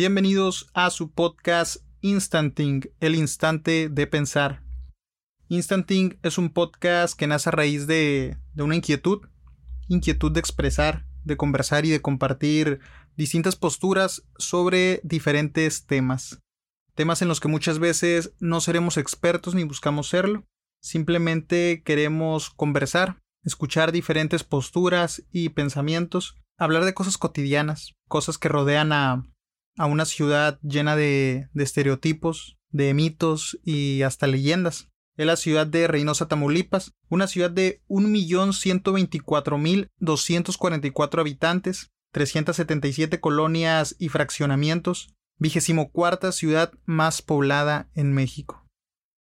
Bienvenidos a su podcast Instanting, el instante de pensar. Instanting es un podcast que nace a raíz de, de una inquietud, inquietud de expresar, de conversar y de compartir distintas posturas sobre diferentes temas. Temas en los que muchas veces no seremos expertos ni buscamos serlo, simplemente queremos conversar, escuchar diferentes posturas y pensamientos, hablar de cosas cotidianas, cosas que rodean a, a una ciudad llena de, estereotipos, de mitos y hasta leyendas. Es la ciudad de Reynosa, Tamaulipas, una ciudad de 1.124.244 habitantes, 377 colonias y fraccionamientos, vigésimo cuarta ciudad más poblada en México.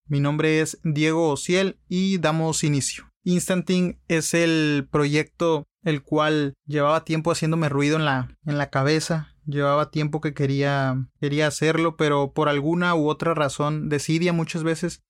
Mi nombre es Diego Ociel y damos inicio. Instanting es el proyecto el cual llevaba tiempo haciéndome ruido en la, en la cabeza, llevaba tiempo que quería, quería hacerlo, pero por alguna u otra razón, decidia muchas veces,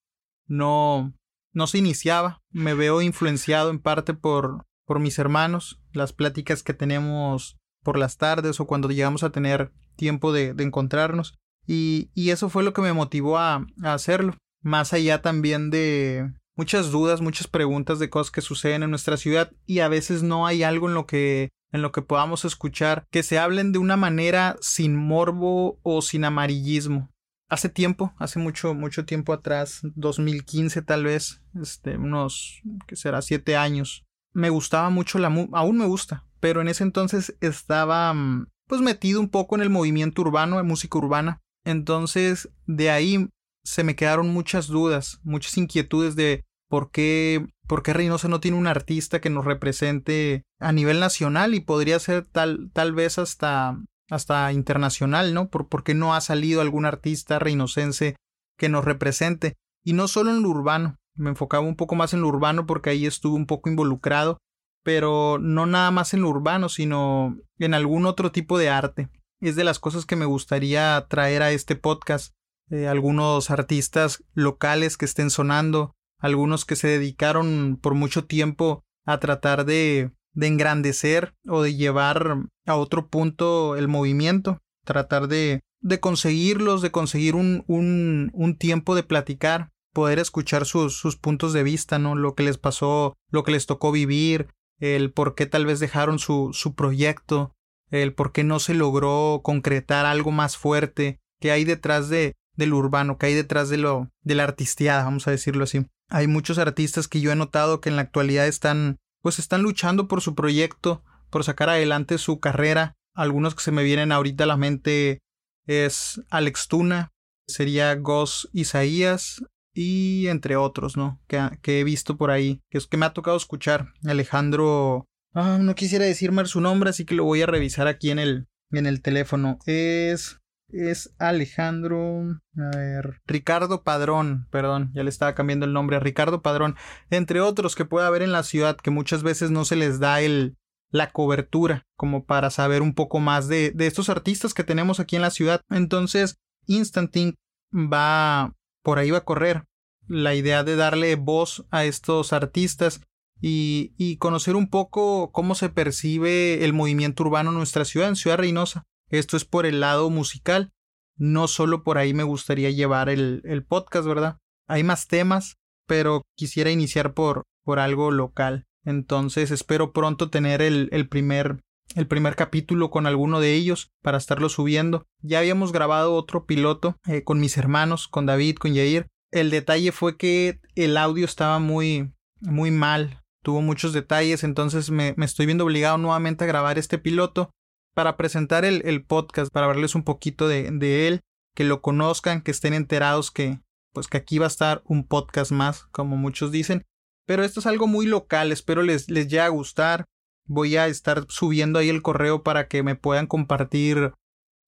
no, no se iniciaba. Me veo influenciado en parte por, por mis hermanos, las pláticas que tenemos por las tardes o cuando llegamos a tener tiempo de, de encontrarnos. Y, y, eso fue lo que me motivó a, a hacerlo. Más allá también de, muchas dudas, muchas preguntas de cosas que suceden en nuestra ciudad y a veces no hay algo en lo que en lo que podamos escuchar que se hablen de una manera sin morbo o sin amarillismo. Hace tiempo, hace mucho, mucho tiempo atrás, 2015 tal vez, este, unos, que será, siete años, me gustaba mucho la aún me gusta, pero en ese entonces estaba, mm, pues metido un poco en el movimiento urbano, de música urbana. Entonces, de ahí se me quedaron muchas dudas, muchas inquietudes de ¿Por qué, por qué Reynosa no tiene un artista que nos represente a nivel nacional y podría ser tal, tal vez hasta, hasta internacional, ¿no? ¿Por, ¿Por qué no ha salido algún artista reinocense que nos represente? Y no solo en lo urbano, me enfocaba un poco más en lo urbano porque ahí estuve un poco involucrado, pero no nada más en lo urbano, sino en algún otro tipo de arte. Es de las cosas que me gustaría traer a este podcast. Eh, algunos artistas locales que estén sonando, algunos que se dedicaron por mucho tiempo a tratar de, de engrandecer o de llevar a otro punto el movimiento, tratar de, de conseguirlos, de conseguir un, un, tiempo de platicar, poder escuchar sus, sus puntos de vista, ¿no? Lo que les pasó, lo que les tocó vivir, el por qué tal vez dejaron su, su proyecto, el por qué no se logró concretar algo más fuerte que hay detrás de, del urbano, que hay detrás de lo, de la artisteada, vamos a decirlo así. Hay muchos artistas que yo he notado que en la actualidad están, pues están luchando por su proyecto, por sacar adelante su carrera. Algunos que se me vienen ahorita a la mente es Alex Tuna, sería Gos Isaías y entre otros, ¿no? Que, que, he visto por ahí, que es que me ha tocado escuchar. Alejandro, ah, no quisiera decirme su nombre, así que lo voy a revisar aquí en el, en el teléfono. Es es Alejandro. A ver. Ricardo Padrón. Perdón, ya le estaba cambiando el nombre. Ricardo Padrón. Entre otros que puede haber en la ciudad que muchas veces no se les da el. la cobertura. como para saber un poco más de, de estos artistas que tenemos aquí en la ciudad. Entonces, Instanting va. por ahí va a correr. La idea de darle voz a estos artistas. Y, y conocer un poco cómo se percibe el movimiento urbano en nuestra ciudad, en Ciudad Reynosa. Esto es por el lado musical. No solo por ahí me gustaría llevar el, el podcast, ¿verdad? Hay más temas, pero quisiera iniciar por, por algo local. Entonces espero pronto tener el, el primer el primer capítulo con alguno de ellos para estarlo subiendo. Ya habíamos grabado otro piloto eh, con mis hermanos, con David, con Yair. El detalle fue que el audio estaba muy, muy mal, tuvo muchos detalles, entonces me, me estoy viendo obligado nuevamente a grabar este piloto para presentar el, el podcast, para hablarles un poquito de, de, él, que lo conozcan, que estén enterados que, pues que aquí va a estar un podcast más, como muchos dicen. Pero esto es algo muy local, espero les, les llegue a gustar. Voy a estar subiendo ahí el correo para que me puedan compartir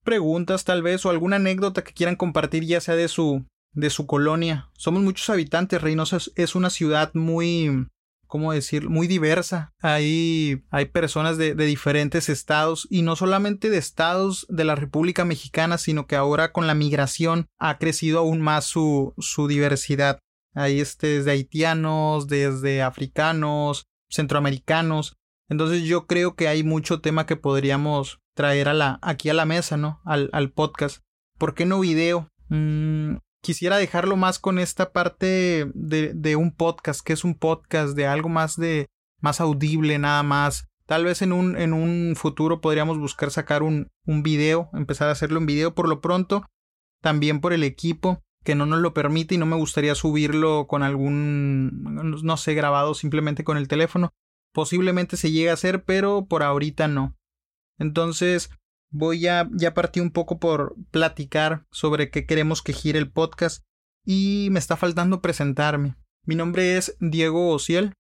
preguntas tal vez o alguna anécdota que quieran compartir ya sea de su de su colonia. Somos muchos habitantes, Reynosa es una ciudad muy ¿cómo decir? Muy diversa. Hay, hay personas de, diferentes estados y no solamente de estados de la República Mexicana, sino que ahora con la migración ha crecido aún más su, su diversidad. Hay este, desde haitianos, desde africanos, centroamericanos. Entonces yo creo que hay mucho tema que podríamos traer a la, aquí a la mesa, ¿no? Al, al podcast. ¿Por qué no video? Mm, quisiera dejarlo más con esta parte de, un podcast, que es un podcast de algo más de más audible, nada más. Tal vez en un, en un futuro podríamos buscar sacar un, un video, empezar a hacerlo en video por lo pronto, también por el equipo que no nos lo permite y no me gustaría subirlo con algún, no sé, grabado simplemente con el teléfono. Posiblemente se llegue a hacer, pero por ahorita no. Entonces, voy a ya partí un poco por platicar sobre qué queremos que gire el podcast y me está faltando presentarme. Mi nombre es Diego Ociel,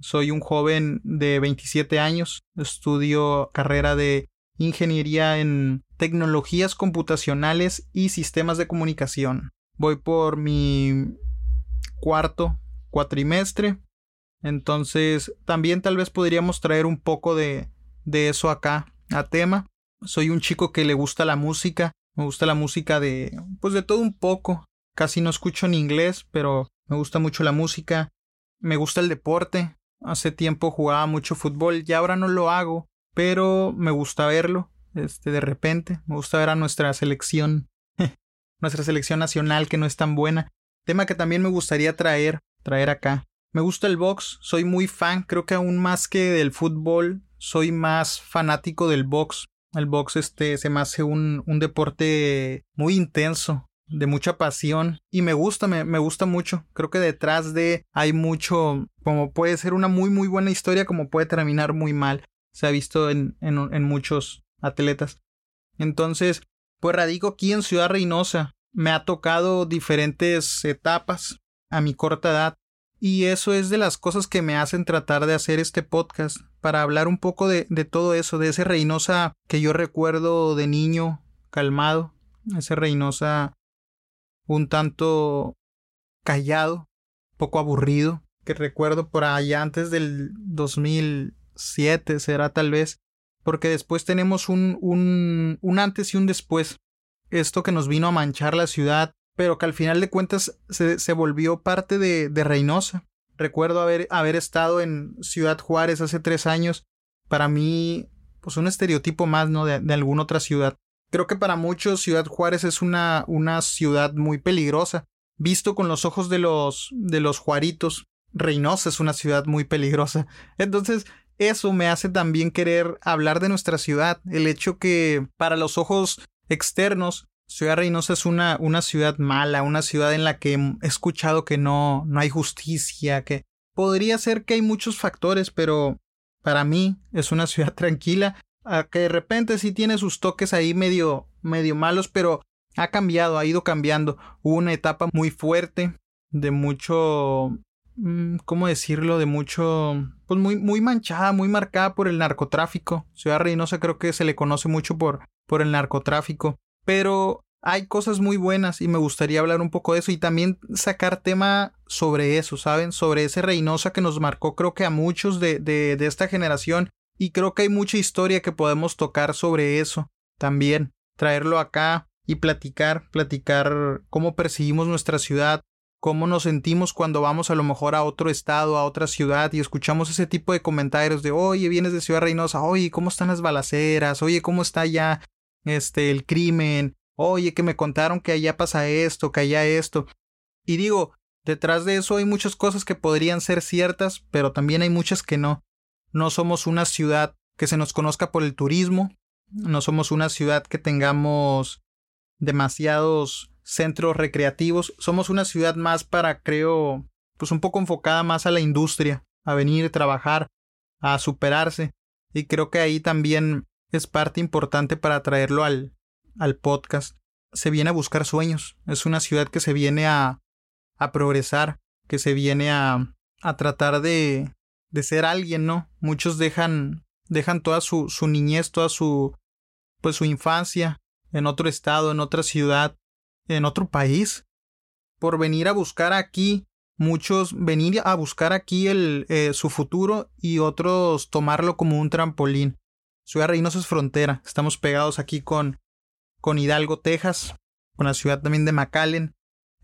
soy un joven de 27 años, estudio carrera de ingeniería en tecnologías computacionales y sistemas de comunicación. Voy por mi cuarto cuatrimestre, entonces también tal vez podríamos traer un poco de, de eso acá a tema. Soy un chico que le gusta la música, me gusta la música de pues de todo un poco. Casi no escucho en inglés, pero me gusta mucho la música. Me gusta el deporte. Hace tiempo jugaba mucho fútbol, ya ahora no lo hago, pero me gusta verlo. Este, de repente, me gusta ver a nuestra selección, nuestra selección nacional que no es tan buena. Tema que también me gustaría traer, traer acá. Me gusta el box, soy muy fan, creo que aún más que del fútbol, soy más fanático del box. El box este se me hace un, un deporte muy intenso, de mucha pasión y me gusta, me, me, gusta mucho. Creo que detrás de hay mucho, como puede ser una muy muy buena historia, como puede terminar muy mal. Se ha visto en, en, en muchos atletas. Entonces, pues radico aquí en Ciudad Reynosa. Me ha tocado diferentes etapas a mi corta edad y eso es de las cosas que me hacen tratar de hacer este podcast, para hablar un poco de, todo eso, de ese Reynosa que yo recuerdo de niño, calmado, ese Reynosa un tanto callado, poco aburrido, que recuerdo por allá antes del 2007 será tal vez, porque después tenemos un, un, un antes y un después. Esto que nos vino a manchar la ciudad, pero que al final de cuentas se, se volvió parte de, de Reynosa. Recuerdo haber, haber estado en Ciudad Juárez hace tres años. Para mí, pues un estereotipo más, ¿no? De, alguna otra ciudad. Creo que para muchos Ciudad Juárez es una, una ciudad muy peligrosa. Visto con los ojos de los, de los juaritos, Reynosa es una ciudad muy peligrosa. Entonces, eso me hace también querer hablar de nuestra ciudad. El hecho que para los ojos externos Ciudad Reynosa es una, una ciudad mala, una ciudad en la que he escuchado que no, no hay justicia, que podría ser que hay muchos factores, pero para mí es una ciudad tranquila, que de repente sí tiene sus toques ahí medio, medio malos, pero ha cambiado, ha ido cambiando. Hubo una etapa muy fuerte, de mucho, mm, ¿cómo decirlo? De mucho, pues muy, muy manchada, muy marcada por el narcotráfico. Ciudad Reynosa creo que se le conoce mucho por, por el narcotráfico pero hay cosas muy buenas y me gustaría hablar un poco de eso y también sacar tema sobre eso, ¿saben? Sobre ese Reynosa que nos marcó creo que a muchos de, de, de esta generación y creo que hay mucha historia que podemos tocar sobre eso también, traerlo acá y platicar, platicar cómo percibimos nuestra ciudad, cómo nos sentimos cuando vamos a lo mejor a otro estado, a otra ciudad y escuchamos ese tipo de comentarios de oye, vienes de Ciudad Reynosa, oye, ¿cómo están las balaceras? Oye, ¿cómo está ya este, el crimen, oye, que me contaron que allá pasa esto, que allá esto. Y digo, detrás de eso hay muchas cosas que podrían ser ciertas, pero también hay muchas que no. No somos una ciudad que se nos conozca por el turismo, no somos una ciudad que tengamos demasiados centros recreativos, somos una ciudad más para, creo, pues un poco enfocada más a la industria, a venir, a trabajar, a superarse. Y creo que ahí también es parte importante para traerlo al, al podcast. Se viene a buscar sueños. Es una ciudad que se viene a, a progresar, que se viene a, a tratar de, de ser alguien, ¿no? Muchos dejan, dejan toda su, su niñez, toda su, pues su infancia en otro estado, en otra ciudad, en otro país, por venir a buscar aquí, muchos venir a buscar aquí el, eh, su futuro y otros tomarlo como un trampolín. Ciudad Reynosa es frontera. Estamos pegados aquí con, con Hidalgo, Texas, con la ciudad también de McAllen.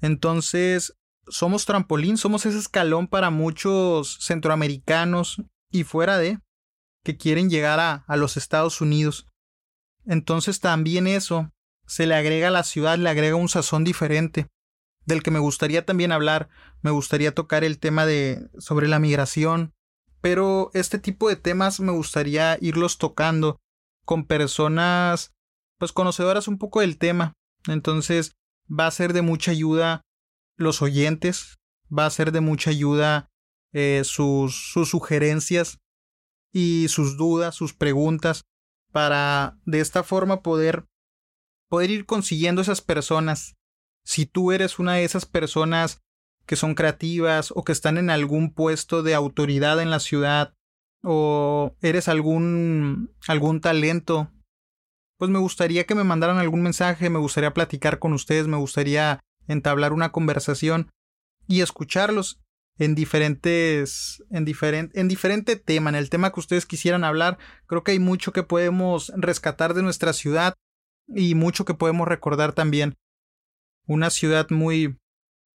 Entonces, somos trampolín, somos ese escalón para muchos centroamericanos y fuera de que quieren llegar a, a los Estados Unidos. Entonces también eso se le agrega a la ciudad, le agrega un sazón diferente del que me gustaría también hablar, me gustaría tocar el tema de sobre la migración, pero este tipo de temas me gustaría irlos tocando con personas pues conocedoras un poco del tema. Entonces va a ser de mucha ayuda los oyentes, va a ser de mucha ayuda eh, sus, sus sugerencias y sus dudas, sus preguntas, para de esta forma poder, poder ir consiguiendo esas personas. Si tú eres una de esas personas que son creativas o que están en algún puesto de autoridad en la ciudad o eres algún algún talento, pues me gustaría que me mandaran algún mensaje, me gustaría platicar con ustedes, me gustaría entablar una conversación y escucharlos en diferentes en diferente en diferente tema, en el tema que ustedes quisieran hablar. Creo que hay mucho que podemos rescatar de nuestra ciudad y mucho que podemos recordar también. Una ciudad muy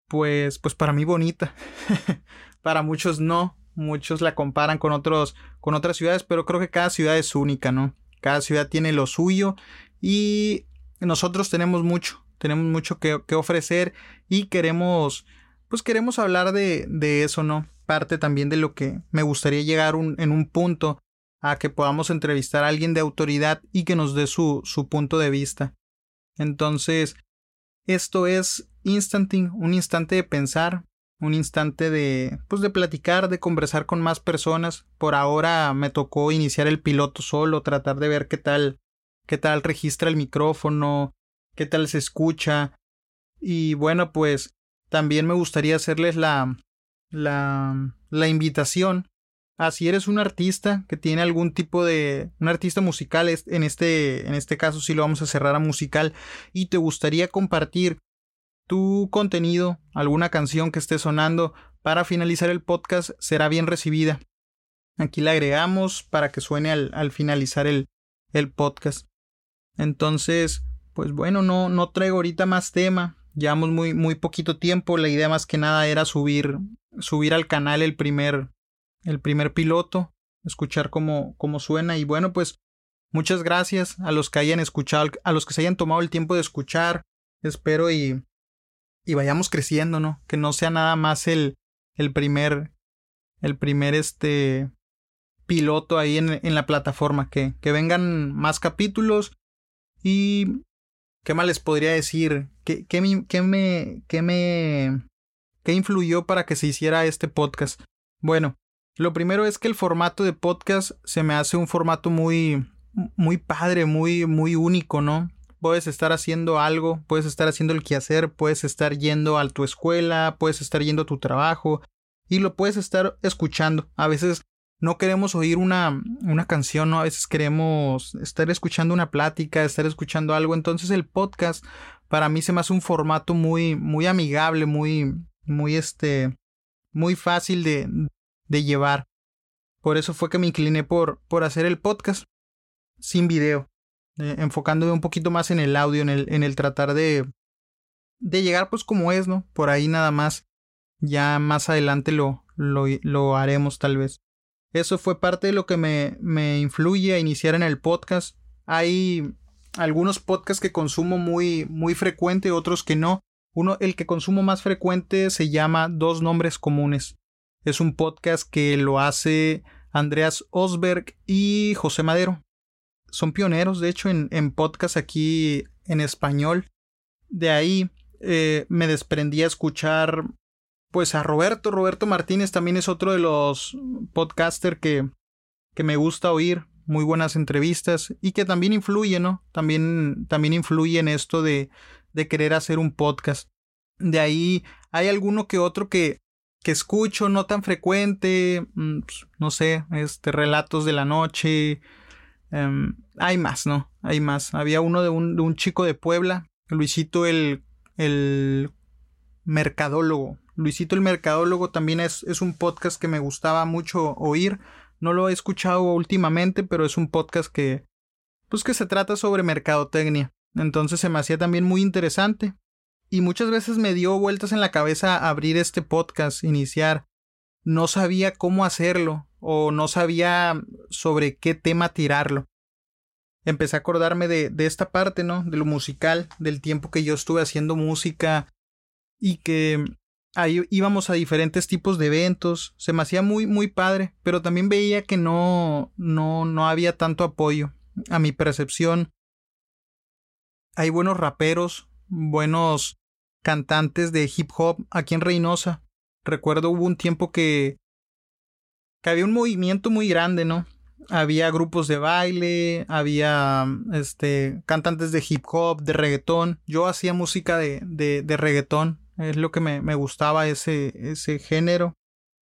pues pues para mí bonita. para muchos no, muchos la comparan con otros con otras ciudades, pero creo que cada ciudad es única, ¿no? Cada ciudad tiene lo suyo y nosotros tenemos mucho, tenemos mucho que, ofrecer y queremos pues queremos hablar de, de eso, ¿no? Parte también de lo que me gustaría llegar en un punto a que podamos entrevistar a alguien de autoridad y que nos dé su, su punto de vista. Entonces, esto es instanting, un instante de pensar, un instante de pues de platicar, de conversar con más personas. Por ahora me tocó iniciar el piloto solo, tratar de ver qué tal qué tal registra el micrófono, qué tal se escucha. Y bueno, pues también me gustaría hacerles la, la, la invitación a si eres un artista que tiene algún tipo de un artista musical en este en este caso sí lo vamos a cerrar a musical y te gustaría compartir tu contenido alguna canción que esté sonando para finalizar el podcast será bien recibida aquí la agregamos para que suene al, al finalizar el, el podcast entonces pues bueno no no traigo ahorita más tema Llevamos muy, muy poquito tiempo. La idea más que nada era subir, subir al canal el primer, el primer piloto, escuchar cómo, cómo suena. Y bueno, pues muchas gracias a los que hayan escuchado, a los que se hayan tomado el tiempo de escuchar. Espero y, y vayamos creciendo, ¿no? Que no sea nada más el, el primer, el primer este piloto ahí en, en la plataforma, que, que vengan más capítulos y ¿Qué más les podría decir? ¿Qué, qué, me, qué me, qué me, qué influyó para que se hiciera este podcast? Bueno, lo primero es que el formato de podcast se me hace un formato muy, muy padre, muy, muy único, ¿no? Puedes estar haciendo algo, puedes estar haciendo el quehacer, puedes estar yendo a tu escuela, puedes estar yendo a tu trabajo y lo puedes estar escuchando. A veces no queremos oír una, una canción, ¿no? A veces queremos estar escuchando una plática, estar escuchando algo. Entonces el podcast para mí se me hace un formato muy, muy amigable, muy, muy este, muy fácil de, de llevar. Por eso fue que me incliné por, por hacer el podcast sin video, eh, enfocándome un poquito más en el audio, en el, en el tratar de, de llegar pues como es, ¿no? Por ahí nada más. Ya más adelante lo, lo, lo haremos tal vez. Eso fue parte de lo que me, me influye a iniciar en el podcast. Hay algunos podcasts que consumo muy, muy frecuente, otros que no. Uno, el que consumo más frecuente se llama Dos Nombres Comunes. Es un podcast que lo hace Andreas Osberg y José Madero. Son pioneros, de hecho, en, en podcast aquí en español. De ahí eh, me desprendí a escuchar pues a Roberto. Roberto Martínez también es otro de los podcaster que, que me gusta oír. Muy buenas entrevistas y que también influye, ¿no? También, también influye en esto de, de querer hacer un podcast. De ahí hay alguno que otro que, que escucho, no tan frecuente, mm, pues, no sé, este, relatos de la noche. Em, hay más, ¿no? Hay más. Había uno de un, chico de Puebla, Luisito el, el mercadólogo. Luisito el Mercadólogo también es, es un podcast que me gustaba mucho oír. No lo he escuchado últimamente, pero es un podcast que, pues que se trata sobre mercadotecnia. Entonces se me hacía también muy interesante. Y muchas veces me dio vueltas en la cabeza abrir este podcast, iniciar. No sabía cómo hacerlo o no sabía sobre qué tema tirarlo. empecé a acordarme de, de esta parte, ¿no? De lo musical, del tiempo que yo estuve haciendo música y que ahí íbamos a diferentes tipos de eventos, se me hacía muy, muy padre, pero también veía que no, no, no había tanto apoyo. A mi percepción, hay buenos raperos, buenos cantantes de hip hop aquí en Reynosa. Recuerdo hubo un tiempo que, que había un movimiento muy grande, ¿no? Había grupos de baile, había este, cantantes de hip hop, de reggaetón. Yo hacía música de, de, de reggaetón, es lo que me, me gustaba ese, ese género.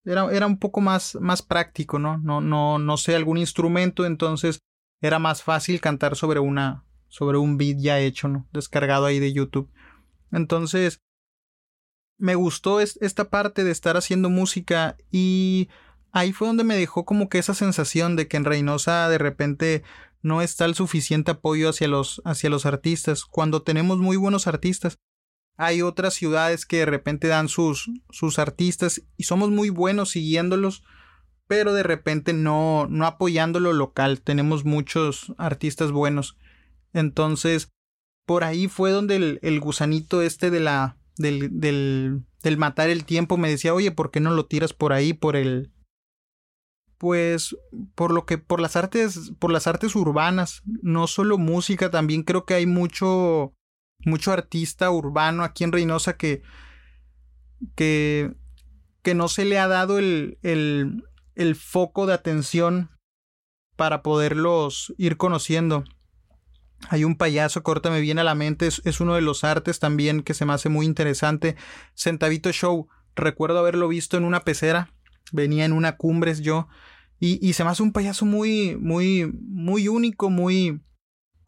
Era, era, un poco más, más práctico, ¿no? No, no, no sé algún instrumento, entonces era más fácil cantar sobre una, sobre un beat ya hecho, ¿no? Descargado ahí de YouTube. Entonces, me gustó esta parte de estar haciendo música y ahí fue donde me dejó como que esa sensación de que en Reynosa de repente no está el suficiente apoyo hacia los, hacia los artistas, cuando tenemos muy buenos artistas. Hay otras ciudades que de repente dan sus, sus artistas y somos muy buenos siguiéndolos, pero de repente no, no apoyando lo local. Tenemos muchos artistas buenos. Entonces, por ahí fue donde el, el gusanito este de la, del, del, del matar el tiempo me decía, oye, ¿por qué no lo tiras por ahí, por el, pues por lo que por las artes por las artes urbanas no solo música también creo que hay mucho mucho artista urbano aquí en Reynosa que, que, que no se le ha dado el, el, el foco de atención para poderlos ir conociendo. Hay un payaso, corta me viene a la mente, es, es, uno de los artes también que se me hace muy interesante. Centavito Show, recuerdo haberlo visto en una pecera, venía en una cumbres yo, y, y se me hace un payaso muy, muy, muy único, muy,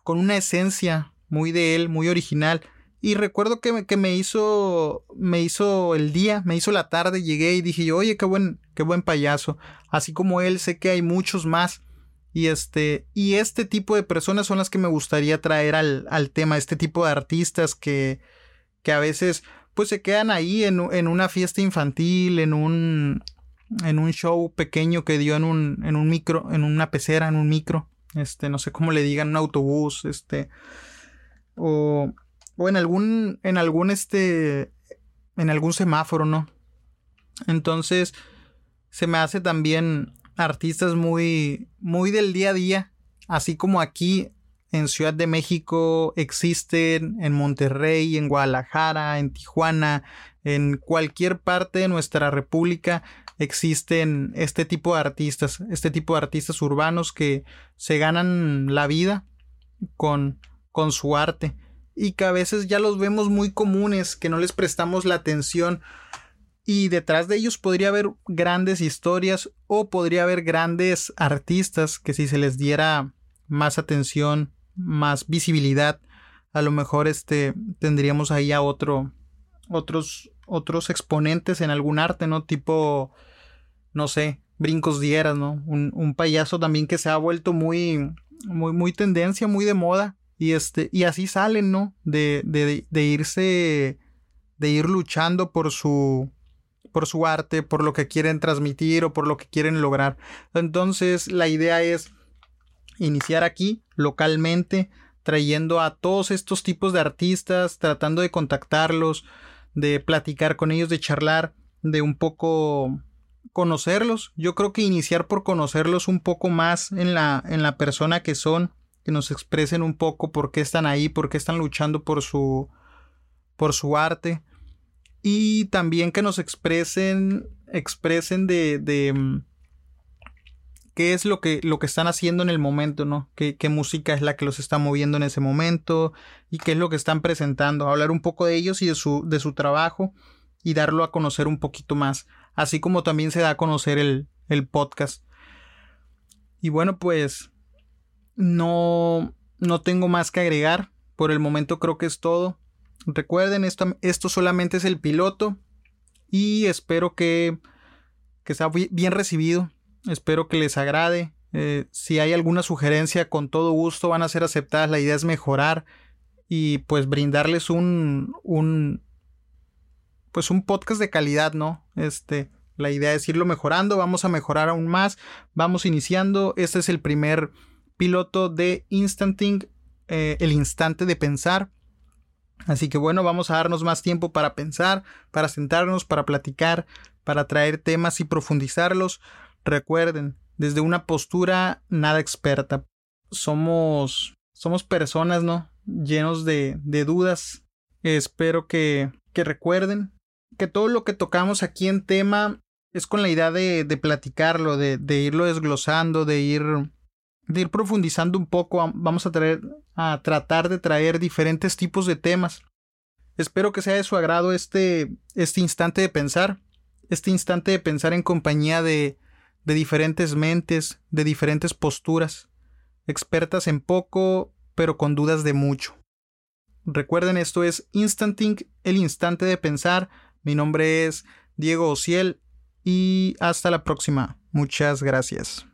con una esencia muy de él, muy original. Y recuerdo que, me, que me hizo, me hizo el día, me hizo la tarde, llegué y dije yo, oye, qué buen, qué buen payaso. Así como él, sé que hay muchos más. Y este, y este tipo de personas son las que me gustaría traer al, al tema, este tipo de artistas que, que a veces pues se quedan ahí en, en una fiesta infantil, en un, en un show pequeño que dio en un, en un micro, en una pecera, en un micro, este, no sé cómo le digan, un autobús, este, o, o en algún, en algún, este, en algún semáforo, ¿no? Entonces, se me hace también artistas muy, muy del día a día, así como aquí en Ciudad de México existen, en Monterrey, en Guadalajara, en Tijuana, en cualquier parte de nuestra república existen este tipo de artistas, este tipo de artistas urbanos que se ganan la vida con con su arte. Y que a veces ya los vemos muy comunes, que no les prestamos la atención y detrás de ellos podría haber grandes historias o podría haber grandes artistas que si se les diera más atención, más visibilidad, a lo mejor este tendríamos ahí a otro otros otros exponentes en algún arte, ¿no? Tipo no sé, Brincos Dieras, ¿no? Un, un payaso también que se ha vuelto muy muy muy tendencia, muy de moda y este, y así salen, ¿no? De, de, de irse, de ir luchando por su, por su arte, por lo que quieren transmitir o por lo que quieren lograr. Entonces, la idea es iniciar aquí, localmente, trayendo a todos estos tipos de artistas, tratando de contactarlos, de platicar con ellos, de charlar, de un poco conocerlos. Yo creo que iniciar por conocerlos un poco más en la, en la persona que son, que nos expresen un poco por qué están ahí, por qué están luchando por su, por su arte. Y también que nos expresen, expresen de, de mm, qué es lo que, lo que están haciendo en el momento, ¿no? ¿Qué, ¿Qué, música es la que los está moviendo en ese momento y qué es lo que están presentando. Hablar un poco de ellos y de su, de su trabajo y darlo a conocer un poquito más. Así como también se da a conocer el, el podcast. Y bueno, pues no, no tengo más que agregar. Por el momento creo que es todo. Recuerden, esto, esto solamente es el piloto. Y espero que, que sea bien recibido. Espero que les agrade. Eh, si hay alguna sugerencia, con todo gusto van a ser aceptadas. La idea es mejorar y pues brindarles un, un pues un podcast de calidad, ¿no? Este, la idea es irlo mejorando, vamos a mejorar aún más, vamos iniciando, este es el primer piloto de Instanting, eh, el instante de pensar. Así que bueno, vamos a darnos más tiempo para pensar, para sentarnos, para platicar, para traer temas y profundizarlos. Recuerden, desde una postura nada experta. Somos, somos personas, ¿no? Llenos de, de dudas. Espero que, que recuerden que todo lo que tocamos aquí en tema es con la idea de, de platicarlo, de, de, irlo desglosando, de ir, de ir profundizando un poco. Vamos a, tratar de traer diferentes tipos de temas. Espero que sea de su agrado este, este instante de pensar, este instante de pensar en compañía de, de diferentes mentes, de diferentes posturas, expertas en poco, pero con dudas de mucho. Recuerden, esto es Instanting, el instante de pensar. Mi nombre es Diego Ociel y hasta la próxima. Muchas gracias.